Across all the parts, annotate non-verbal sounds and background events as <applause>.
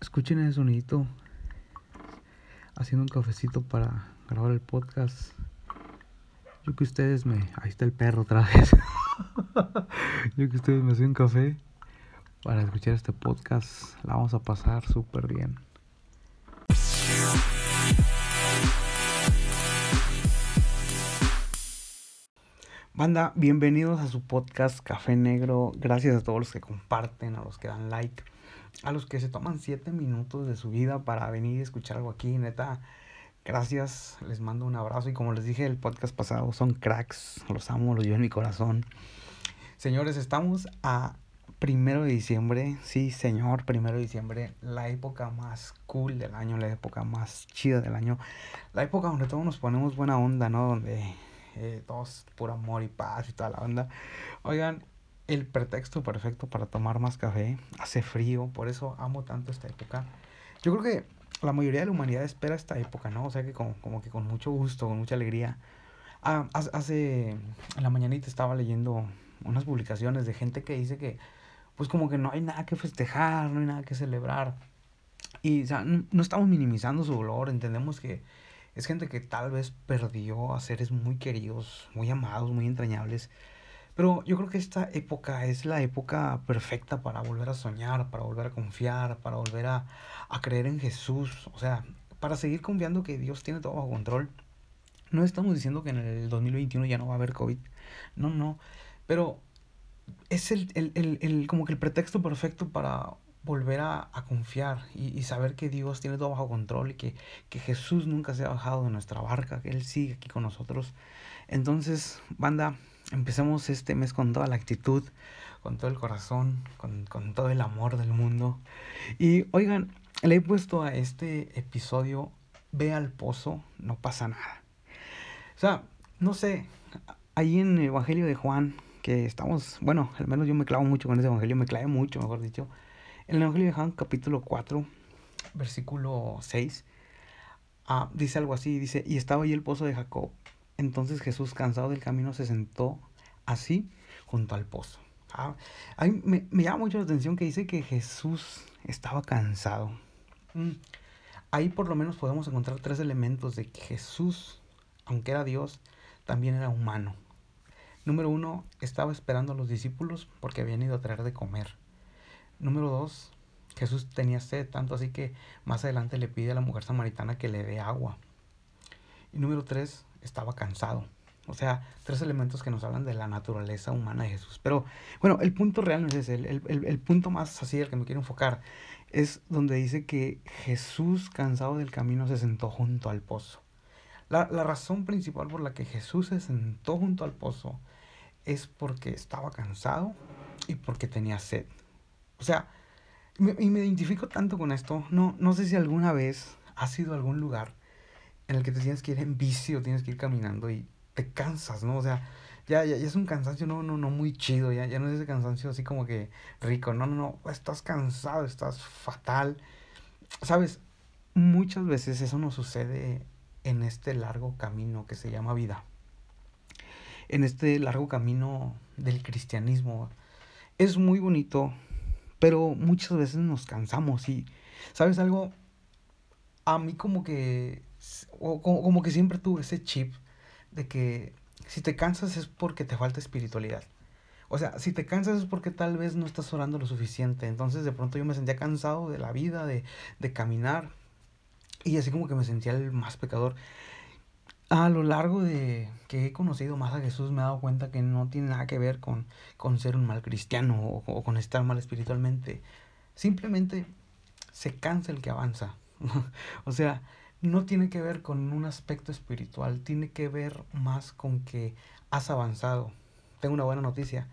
Escuchen ese sonidito. Haciendo un cafecito para grabar el podcast. Yo que ustedes me. Ahí está el perro otra vez. <laughs> Yo que ustedes me hacen un café para escuchar este podcast. La vamos a pasar súper bien. Banda, bienvenidos a su podcast Café Negro. Gracias a todos los que comparten, a los que dan like, a los que se toman 7 minutos de su vida para venir y escuchar algo aquí. Neta, gracias. Les mando un abrazo y como les dije el podcast pasado, son cracks. Los amo, los llevo en mi corazón. Señores, estamos a primero de diciembre. Sí, señor, primero de diciembre. La época más cool del año, la época más chida del año. La época donde todos nos ponemos buena onda, ¿no? Donde eh, todos puro amor y paz y toda la onda. Oigan, el pretexto perfecto para tomar más café. Hace frío, por eso amo tanto esta época. Yo creo que la mayoría de la humanidad espera esta época, ¿no? O sea que como, como que con mucho gusto, con mucha alegría. Ah, hace, en la mañanita estaba leyendo unas publicaciones de gente que dice que pues como que no hay nada que festejar, no hay nada que celebrar. Y o sea, no, estamos minimizando su dolor, entendemos que es gente que tal vez perdió a seres muy queridos, muy amados, muy entrañables. Pero yo creo que esta época es la época perfecta para volver a soñar, para volver a confiar, para volver a, a creer en Jesús. O sea, para seguir confiando que Dios tiene todo bajo control. No estamos diciendo que en el 2021 ya no va a haber COVID. No, no. Pero es el, el, el, el como que el pretexto perfecto para volver a, a confiar y, y, saber que Dios tiene todo bajo control y que, que Jesús nunca se ha bajado de nuestra barca, que Él sigue aquí con nosotros. Entonces, banda, empecemos este mes con toda la actitud, con todo el corazón, con, con todo el amor del mundo. Y oigan, le he puesto a este episodio, ve al pozo, no pasa nada. O sea, no sé, ahí en el Evangelio de Juan, que estamos, bueno, al menos yo me clavo mucho con ese Evangelio, me clavé mucho, mejor dicho en el Evangelio de Juan, capítulo 4, versículo 6, ah, dice algo así, dice, y estaba ahí el pozo de Jacob. Entonces Jesús, cansado del camino, se sentó así junto al pozo. Ah, ahí me, me, llama mucho la atención que dice que Jesús estaba cansado. Mm. Ahí por lo menos podemos encontrar tres elementos de que Jesús, aunque era Dios, también era humano. Número uno, estaba esperando a los discípulos porque habían ido a traer de comer. Número dos, Jesús tenía sed, tanto así que más adelante le pide a la mujer samaritana que le dé agua. Y número tres, estaba cansado. O sea, tres elementos que nos hablan de la naturaleza humana de Jesús. Pero bueno, el punto real no es ese. El, el, el punto más así al que me quiero enfocar es donde dice que Jesús, cansado del camino, se sentó junto al pozo. La, la razón principal por la que Jesús se sentó junto al pozo es porque estaba cansado y porque tenía sed. O sea, me, y me identifico tanto con esto. No, no sé si alguna vez has ido a algún lugar en el que te tienes que ir en bici o tienes que ir caminando y te cansas, ¿no? O sea, ya, ya, ya es un cansancio no, no, no muy chido, ya, ya no es ese cansancio así como que rico, no, no, no, estás cansado, estás fatal. Sabes, muchas veces eso nos sucede en este largo camino que se llama vida. En este largo camino del cristianismo. Es muy bonito pero muchas veces nos cansamos y, ¿sabes algo? A mí como que, o como, como que siempre tuve ese chip de que si te cansas es porque te falta espiritualidad. O sea, si te cansas es porque tal vez no estás orando lo suficiente. Entonces de pronto yo me sentía cansado de la vida, de, de caminar. Y así como que me sentía el más pecador a lo largo de que he conocido más a Jesús me he dado cuenta que no tiene nada que ver con, con ser un mal cristiano o, o, con estar mal espiritualmente. Simplemente se cansa el que avanza. <laughs> o sea, no tiene que ver con un aspecto espiritual, tiene que ver más con que has avanzado. Tengo una buena noticia.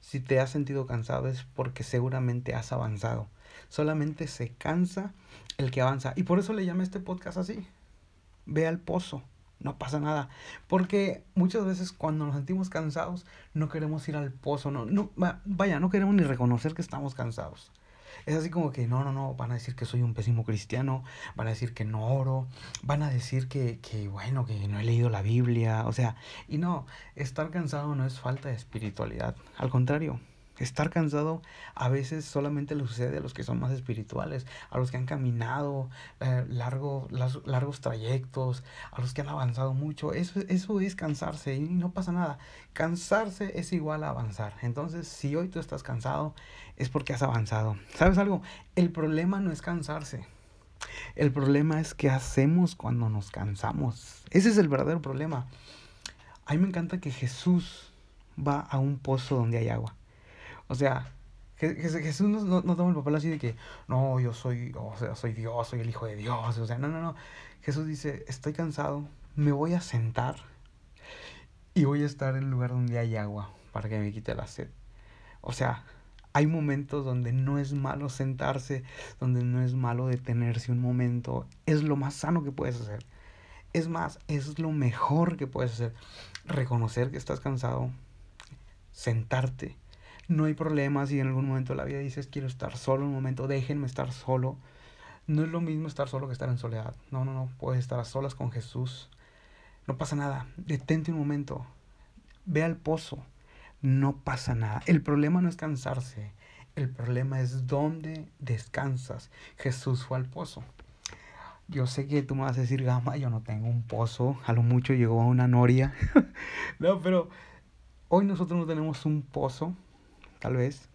Si te has sentido cansado es porque seguramente has avanzado. Solamente se cansa el que avanza. Y por eso le llamé este podcast así. Ve al pozo no pasa nada. Porque muchas veces cuando nos sentimos cansados no queremos ir al pozo, no, no, vaya, no queremos ni reconocer que estamos cansados. Es así como que no, no, no, van a decir que soy un pésimo cristiano, van a decir que no oro, van a decir que, que bueno, que no he leído la Biblia, o sea, y no, estar cansado no es falta de espiritualidad, al contrario, Estar cansado a veces solamente le sucede a los que son más espirituales, a los que han caminado eh, largo, largos trayectos, a los que han avanzado mucho. Eso, eso es cansarse y no pasa nada. Cansarse es igual a avanzar. Entonces, si hoy tú estás cansado, es porque has avanzado. ¿Sabes algo? El problema no es cansarse. El problema es qué hacemos cuando nos cansamos. Ese es el verdadero problema. A mí me encanta que Jesús va a un pozo donde hay agua. O sea, Jesús no, no, toma el papel así de que, no, yo soy, o sea, soy Dios, soy el Hijo de Dios. O sea, no, no, no. Jesús dice, estoy cansado, me voy a sentar y voy a estar en el lugar donde hay agua para que me quite la sed. O sea, hay momentos donde no es malo sentarse, donde no es malo detenerse un momento. Es lo más sano que puedes hacer. Es más, es lo mejor que puedes hacer. Reconocer que estás cansado, sentarte no hay problema si en algún momento de la vida dices quiero estar solo un momento, déjenme estar solo. No es lo mismo estar solo que estar en soledad. No, no, no, puedes estar a solas con Jesús. No pasa nada. Detente un momento. Ve al pozo. No pasa nada. El problema no es cansarse. El problema es dónde descansas. Jesús fue al pozo. Yo sé que tú me vas a decir, Gama, yo no tengo un pozo. A lo mucho llegó a una noria. <laughs> no, pero hoy nosotros no tenemos un pozo tal vez,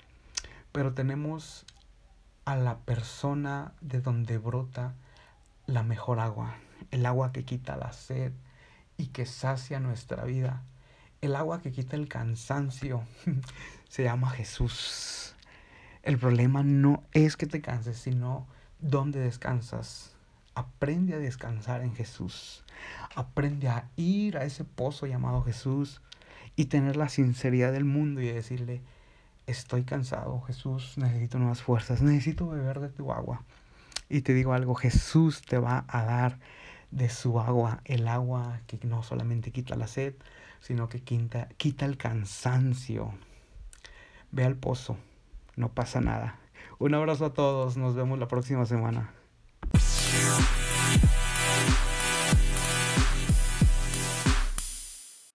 pero tenemos a la persona de donde brota la mejor agua, el agua que quita la sed y que sacia nuestra vida, el agua que quita el cansancio, <laughs> se llama Jesús. El problema no es que te canses, sino dónde descansas. Aprende a descansar en Jesús. Aprende a ir a ese pozo llamado Jesús y tener la sinceridad del mundo y decirle, estoy cansado, Jesús, necesito nuevas fuerzas, necesito beber de tu agua. Y te digo algo, Jesús te va a dar de su agua, el agua que no solamente quita la sed, sino que quita, quita el cansancio. Ve al pozo, no pasa nada. Un abrazo a todos, nos vemos la próxima semana.